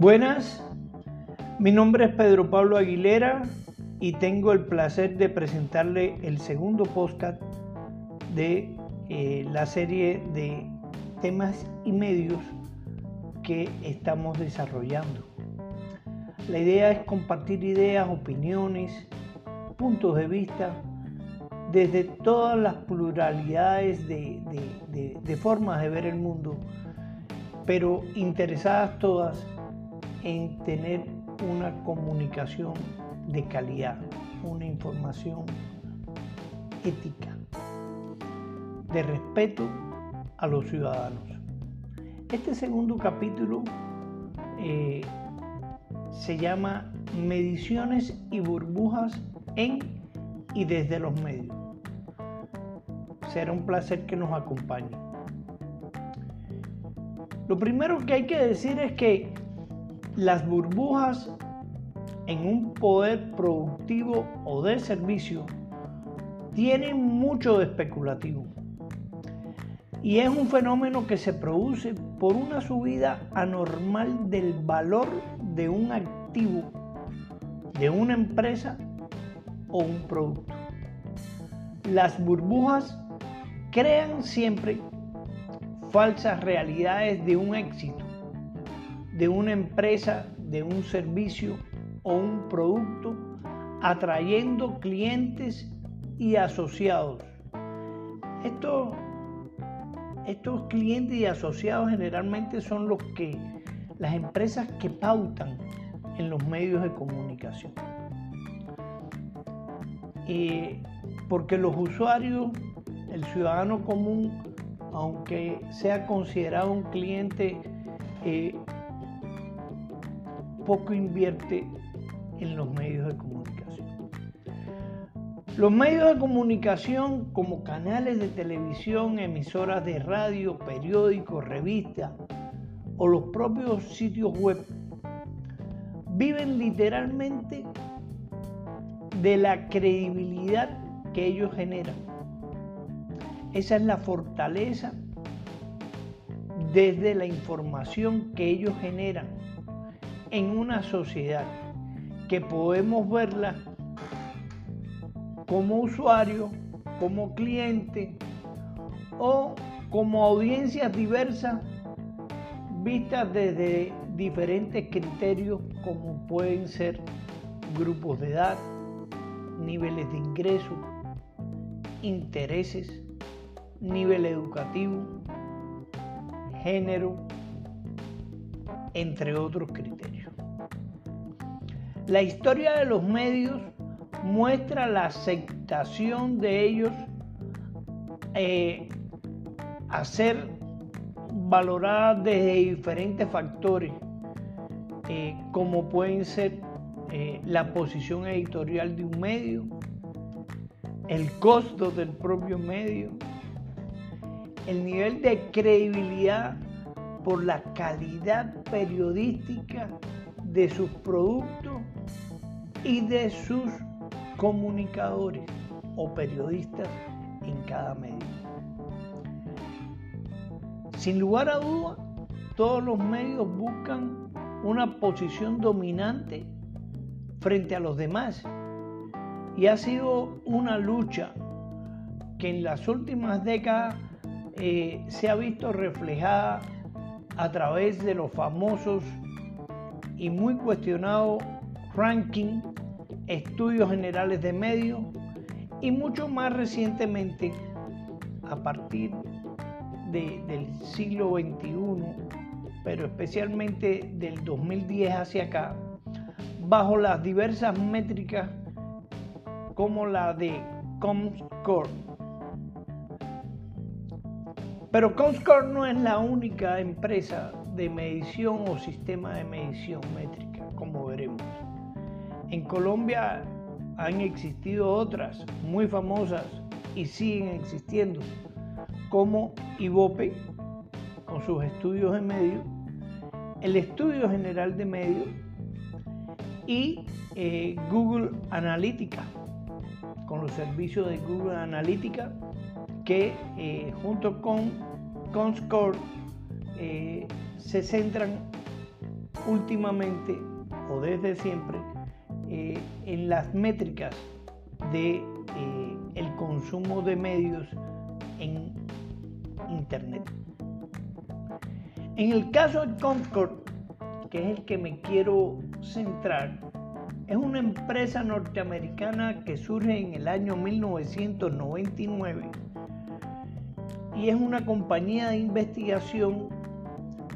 Buenas, mi nombre es Pedro Pablo Aguilera y tengo el placer de presentarle el segundo podcast de eh, la serie de temas y medios que estamos desarrollando. La idea es compartir ideas, opiniones, puntos de vista desde todas las pluralidades de, de formas de ver el mundo, pero interesadas todas en tener una comunicación de calidad, una información ética, de respeto a los ciudadanos. Este segundo capítulo eh, se llama Mediciones y burbujas en y desde los medios. Será un placer que nos acompañe. Lo primero que hay que decir es que las burbujas en un poder productivo o de servicio tienen mucho de especulativo. Y es un fenómeno que se produce por una subida anormal del valor de un activo, de una empresa o un producto. Las burbujas crean siempre falsas realidades de un éxito de una empresa, de un servicio o un producto, atrayendo clientes y asociados. Estos, estos clientes y asociados generalmente son los que las empresas que pautan en los medios de comunicación. porque los usuarios, el ciudadano común, aunque sea considerado un cliente eh, poco invierte en los medios de comunicación. Los medios de comunicación como canales de televisión, emisoras de radio, periódicos, revistas o los propios sitios web viven literalmente de la credibilidad que ellos generan. Esa es la fortaleza desde la información que ellos generan en una sociedad que podemos verla como usuario, como cliente o como audiencias diversas vistas desde diferentes criterios como pueden ser grupos de edad, niveles de ingreso, intereses, nivel educativo, género, entre otros criterios. La historia de los medios muestra la aceptación de ellos eh, a ser valorada desde diferentes factores, eh, como pueden ser eh, la posición editorial de un medio, el costo del propio medio, el nivel de credibilidad por la calidad periodística de sus productos y de sus comunicadores o periodistas en cada medio. Sin lugar a duda, todos los medios buscan una posición dominante frente a los demás y ha sido una lucha que en las últimas décadas eh, se ha visto reflejada a través de los famosos y muy cuestionados ranking, estudios generales de medios y mucho más recientemente, a partir del siglo XXI, pero especialmente del 2010 hacia acá, bajo las diversas métricas como la de Comscore. Pero Comscore no es la única empresa de medición o sistema de medición métrica, como veremos. En Colombia han existido otras muy famosas y siguen existiendo, como IVOPE, con sus estudios de medios, el Estudio General de Medios y eh, Google Analytica, con los servicios de Google Analytica que eh, junto con Comscore eh, se centran últimamente o desde siempre eh, en las métricas de eh, el consumo de medios en internet. En el caso de Concord, que es el que me quiero centrar, es una empresa norteamericana que surge en el año 1999 y es una compañía de investigación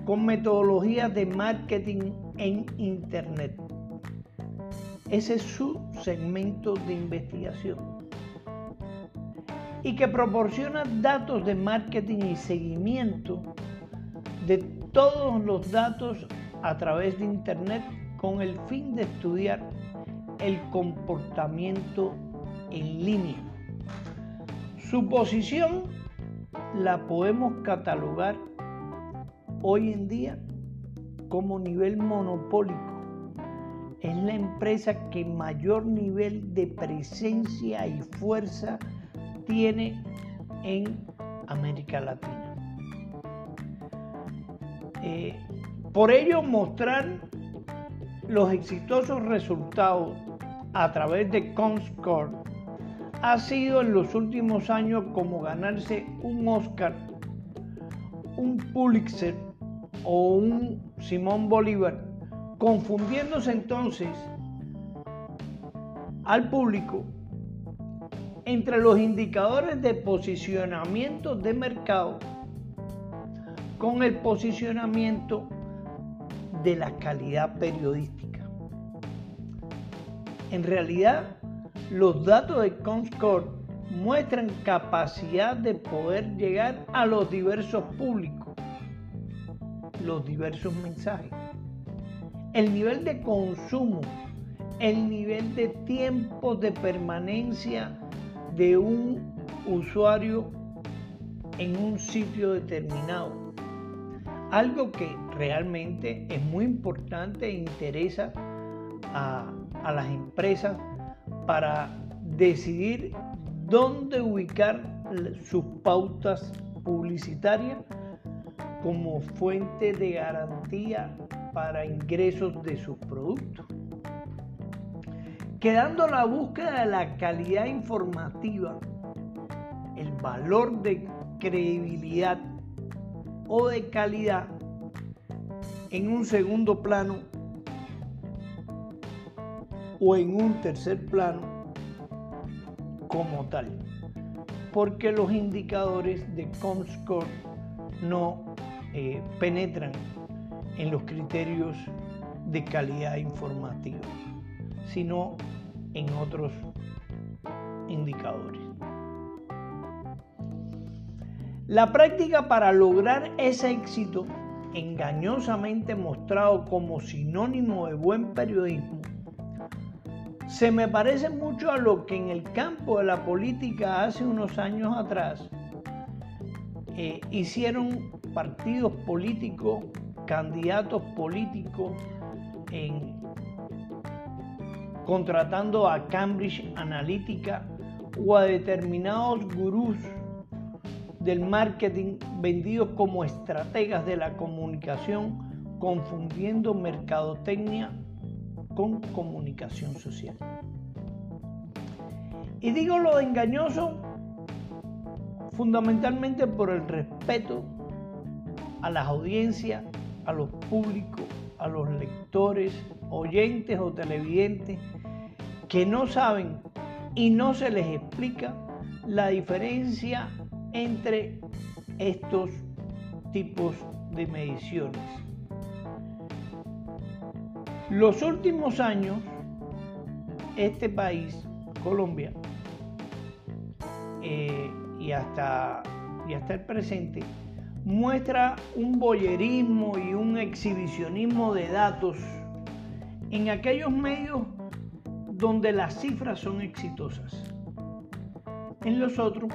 con metodologías de marketing en Internet. Ese es su segmento de investigación. Y que proporciona datos de marketing y seguimiento de todos los datos a través de Internet con el fin de estudiar el comportamiento en línea. Su posición la podemos catalogar hoy en día como nivel monopólico. Es la empresa que mayor nivel de presencia y fuerza tiene en América Latina. Eh, por ello, mostrar los exitosos resultados a través de Comscore ha sido en los últimos años como ganarse un Oscar, un Pulitzer o un Simón Bolívar, confundiéndose entonces al público entre los indicadores de posicionamiento de mercado con el posicionamiento de la calidad periodística. En realidad, los datos de Comscore muestran capacidad de poder llegar a los diversos públicos, los diversos mensajes, el nivel de consumo, el nivel de tiempo de permanencia de un usuario en un sitio determinado. Algo que realmente es muy importante e interesa a, las empresas para decidir dónde ubicar sus pautas publicitarias como fuente de garantía para ingresos de sus productos. Quedando la búsqueda de la calidad informativa, el valor de credibilidad o de calidad en un segundo plano o en un tercer plano como tal, porque los indicadores de Comscore no eh, penetran en los criterios de calidad informativa, sino en otros indicadores. La práctica para lograr ese éxito, engañosamente mostrado como sinónimo de buen periodismo, se me parece mucho a lo que en el campo de la política hace unos años atrás eh, hicieron partidos políticos, candidatos políticos, contratando a Cambridge Analytica o a determinados gurús del marketing vendidos como estrategas de la comunicación, confundiendo mercadotecnia con comunicación social. Y digo lo de engañoso fundamentalmente por el respeto a las audiencias, a los públicos, a los lectores, oyentes o televidentes que no saben y no se les explica la diferencia entre estos tipos de mediciones. Los últimos años, este país, Colombia, eh, y, hasta, y hasta el presente, muestra un boyerismo y un exhibicionismo de datos en aquellos medios donde las cifras son exitosas. En los otros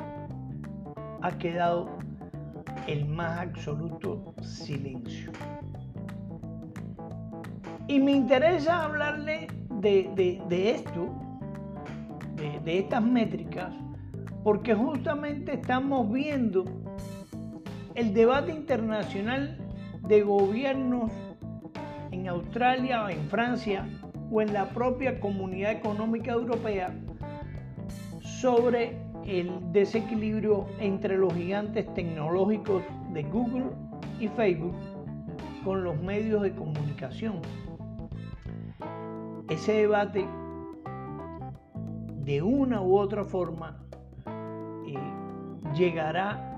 ha quedado el más absoluto silencio. Y me interesa hablarle de, esto, de, de estas métricas, porque justamente estamos viendo el debate internacional de gobiernos en Australia o en Francia o en la propia Comunidad Económica Europea sobre el desequilibrio entre los gigantes tecnológicos de Google y Facebook con los medios de comunicación. Ese debate de una u otra forma eh, llegará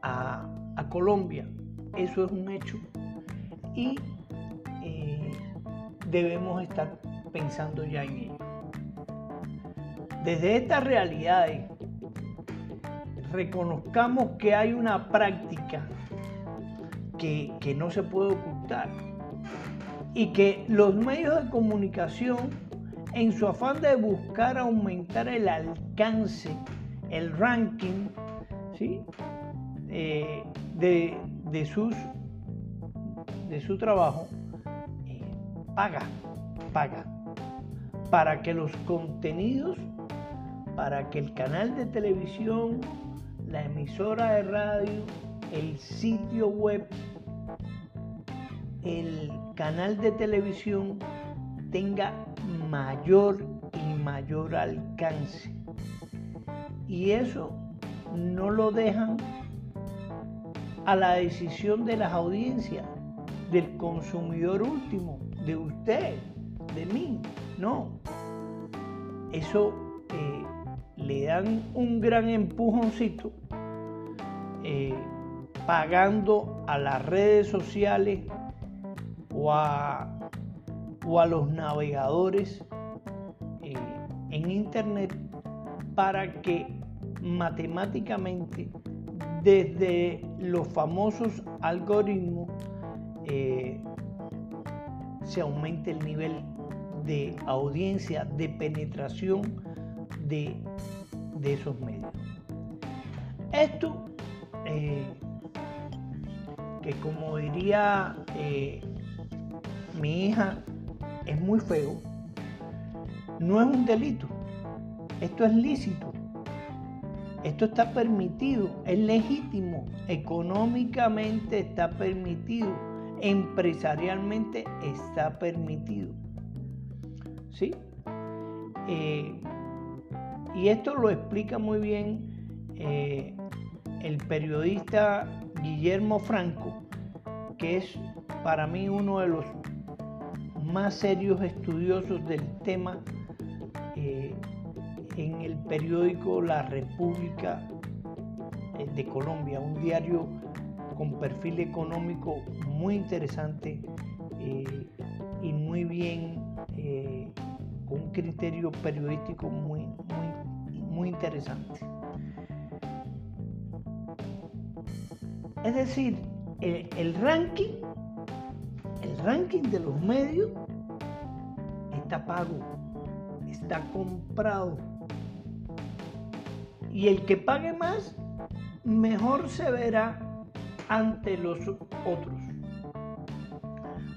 a, Colombia. Eso es un hecho. Y eh, debemos estar pensando ya en ello. Desde estas realidades, reconozcamos que hay una práctica que, que no se puede ocultar y que los medios de comunicación, en su afán de buscar aumentar el alcance, el ranking, ¿sí? Eh, de, sus, de su trabajo, eh, paga, paga, para que los contenidos, para que el canal de televisión, la emisora de radio, el sitio web, el canal de televisión tenga mayor y mayor alcance. Y eso no lo dejan a la decisión de las audiencias, del consumidor último, de usted, de mí. No. Eso eh, le dan un gran empujoncito eh, pagando a las redes sociales o a, o a los navegadores eh, en internet para que matemáticamente desde los famosos algoritmos eh, se aumente el nivel de audiencia, de penetración de, esos medios. Esto, eh, que como diría eh, mi hija, es muy feo, no es un delito, esto es lícito. Esto está permitido, es legítimo, económicamente está permitido, empresarialmente está permitido. ¿Sí? Eh, y esto lo explica muy bien eh, el periodista Guillermo Franco, que es para mí uno de los más serios estudiosos del tema eh, en el periódico La República eh, de Colombia, un diario con perfil económico muy interesante eh, y muy bien, eh, con un criterio periodístico muy, muy, muy interesante. Es decir, el ranking, el ranking de los medios está pago, está comprado y el que pague más, mejor se verá ante los otros.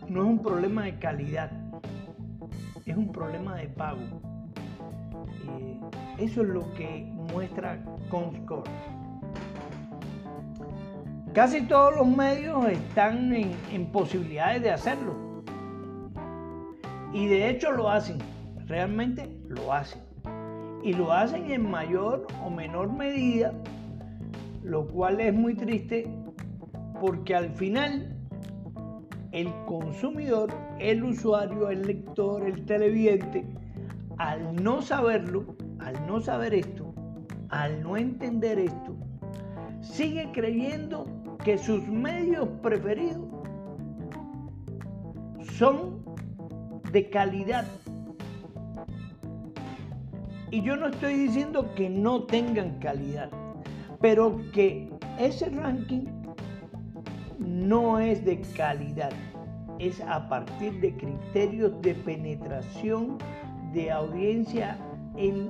No es un problema de calidad, es un problema de pago. Eh, eso es lo que muestra Comscore. Casi todos los medios están en, en posibilidades de hacerlo. Y de hecho lo hacen, realmente lo hacen y lo hacen en mayor o menor medida, lo cual es muy triste porque al final el consumidor, el usuario, el lector, el televidente, al no saberlo, al no saber esto, al no entender esto, sigue creyendo que sus medios preferidos son de calidad y yo no estoy diciendo que no tengan calidad, pero que ese ranking no es de calidad, es a partir de criterios de penetración de audiencia en,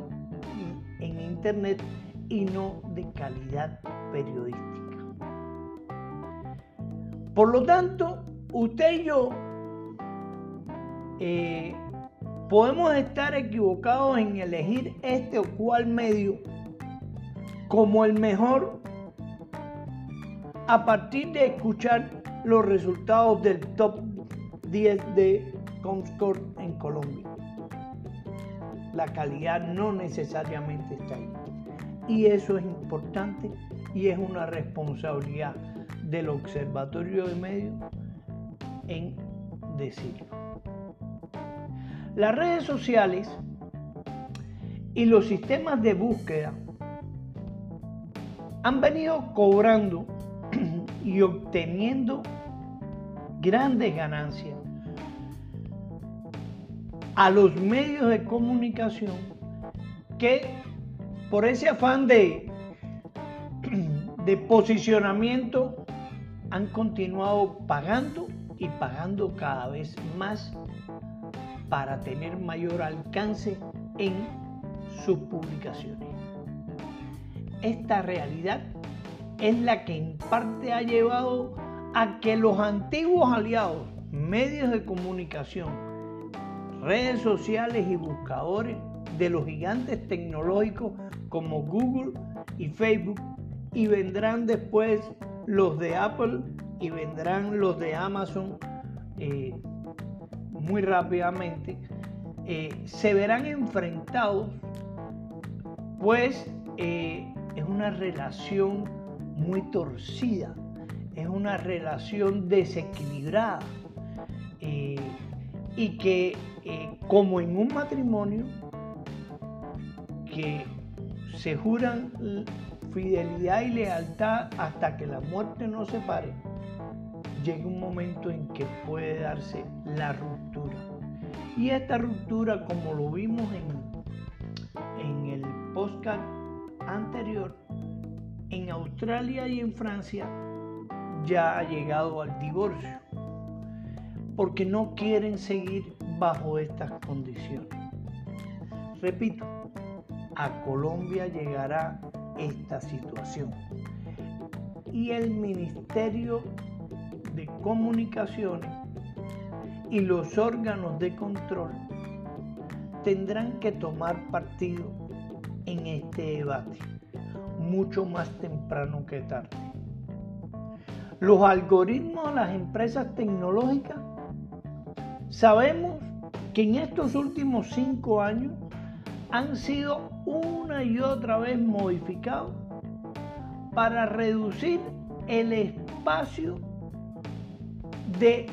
en Internet y no de calidad periodística. Por lo tanto, usted y yo eh, Podemos estar equivocados en elegir este o cual medio como el mejor a partir de escuchar los resultados del top 10 de Comscore en Colombia. La calidad no necesariamente está ahí. Y eso es importante y es una responsabilidad del Observatorio de Medios en decirlo. Las redes sociales y los sistemas de búsqueda han venido cobrando y obteniendo grandes ganancias. A los medios de comunicación que por ese afán de, posicionamiento han continuado pagando y pagando cada vez más para tener mayor alcance en sus publicaciones. Esta realidad es la que en parte ha llevado a que los antiguos aliados, medios de comunicación, redes sociales y buscadores de los gigantes tecnológicos como Google y Facebook y vendrán después los de Apple y vendrán los de Amazon eh, muy rápidamente, eh, se verán enfrentados, pues eh, es una relación muy torcida, es una relación desequilibrada y que como en un matrimonio que se juran fidelidad y lealtad hasta que la muerte nos separe, llega un momento en que puede darse la ruptura. Y esta ruptura, como lo vimos en, en el podcast anterior, en Australia y en Francia ya ha llegado al divorcio, porque no quieren seguir bajo estas condiciones. Repito, a Colombia llegará esta situación y el Ministerio de Comunicaciones y los órganos de control tendrán que tomar partido en este debate, mucho más temprano que tarde. Los algoritmos de las empresas tecnológicas, sabemos que en estos últimos cinco años han sido una y otra vez modificados para reducir el espacio de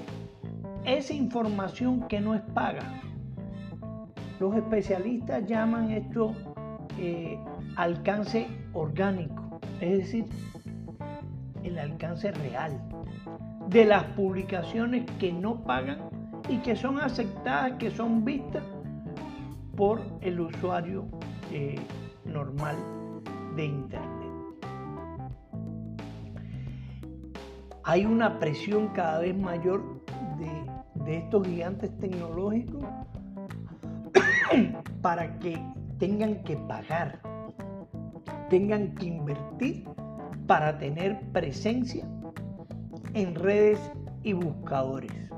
esa información que no es paga. Los especialistas llaman esto eh, alcance orgánico, es decir, el alcance real de las publicaciones que no pagan y que son aceptadas, que son vistas por el usuario eh, normal de Internet. Hay una presión cada vez mayor de, estos gigantes tecnológicos para que tengan que pagar, tengan que invertir para tener presencia en redes y buscadores.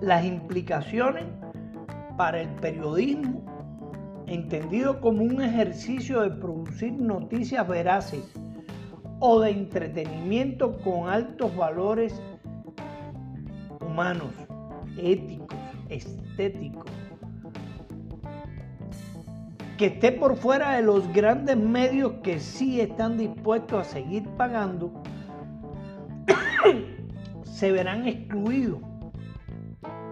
Las implicaciones para el periodismo, entendido como un ejercicio de producir noticias veraces o de entretenimiento con altos valores humanos, éticos, estéticos, que esté por fuera de los grandes medios que sí están dispuestos a seguir pagando, se verán excluidos,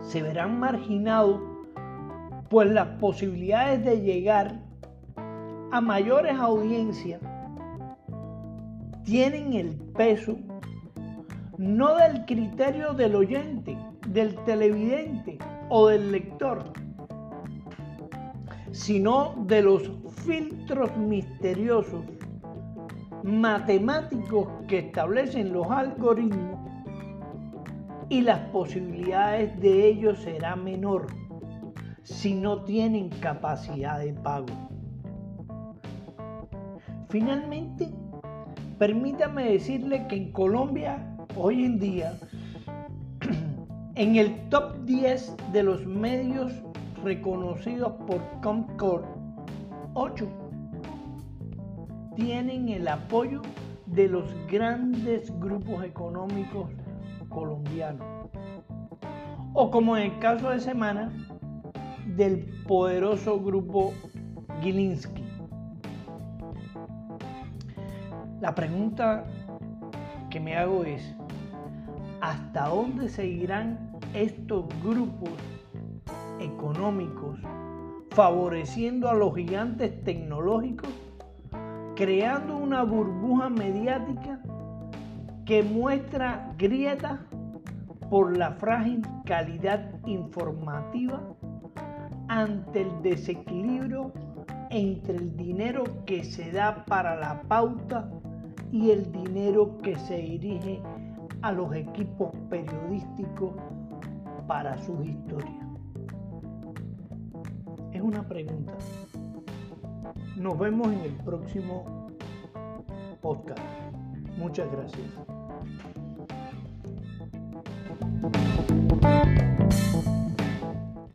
se verán marginados, pues las posibilidades de llegar a mayores audiencias tienen el peso no del criterio del oyente, del televidente o del lector, sino de los filtros misteriosos matemáticos que establecen los algoritmos y las posibilidades de ellos será menor si no tienen capacidad de pago. Finalmente, Permítame decirle que en Colombia, hoy en día, en el top 10 de los medios reconocidos por Comscore, 8 tienen el apoyo de los grandes grupos económicos colombianos. o como en el caso de semana del poderoso grupo Gilinski. La pregunta que me hago es, ¿hasta dónde seguirán estos grupos económicos favoreciendo a los gigantes tecnológicos, creando una burbuja mediática que muestra grietas por la frágil calidad informativa ante el desequilibrio entre el dinero que se da para la pauta y el dinero que se dirige a los equipos periodísticos para sus historias. Es una pregunta. Nos vemos en el próximo podcast. Muchas gracias.